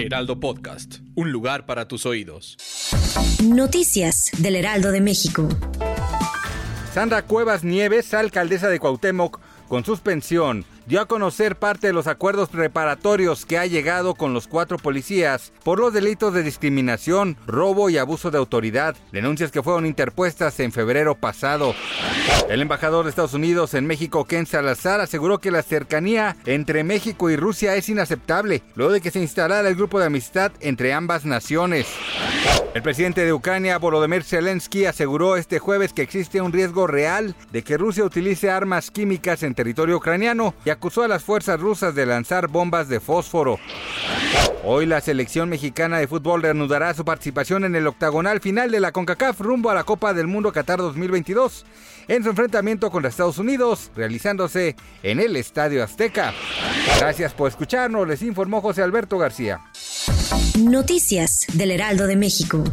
Heraldo Podcast, un lugar para tus oídos. Noticias del Heraldo de México. Sandra Cuevas Nieves, alcaldesa de Cuauhtémoc, con suspensión dio a conocer parte de los acuerdos preparatorios que ha llegado con los cuatro policías por los delitos de discriminación, robo y abuso de autoridad, denuncias que fueron interpuestas en febrero pasado. El embajador de Estados Unidos en México, Ken Salazar, aseguró que la cercanía entre México y Rusia es inaceptable, luego de que se instalara el grupo de amistad entre ambas naciones. El presidente de Ucrania, Volodymyr Zelensky, aseguró este jueves que existe un riesgo real de que Rusia utilice armas químicas en territorio ucraniano y acusó a las fuerzas rusas de lanzar bombas de fósforo. Hoy la selección mexicana de fútbol reanudará su participación en el octagonal final de la CONCACAF rumbo a la Copa del Mundo Qatar 2022 en su enfrentamiento contra Estados Unidos, realizándose en el Estadio Azteca. Gracias por escucharnos, les informó José Alberto García. Noticias del Heraldo de México.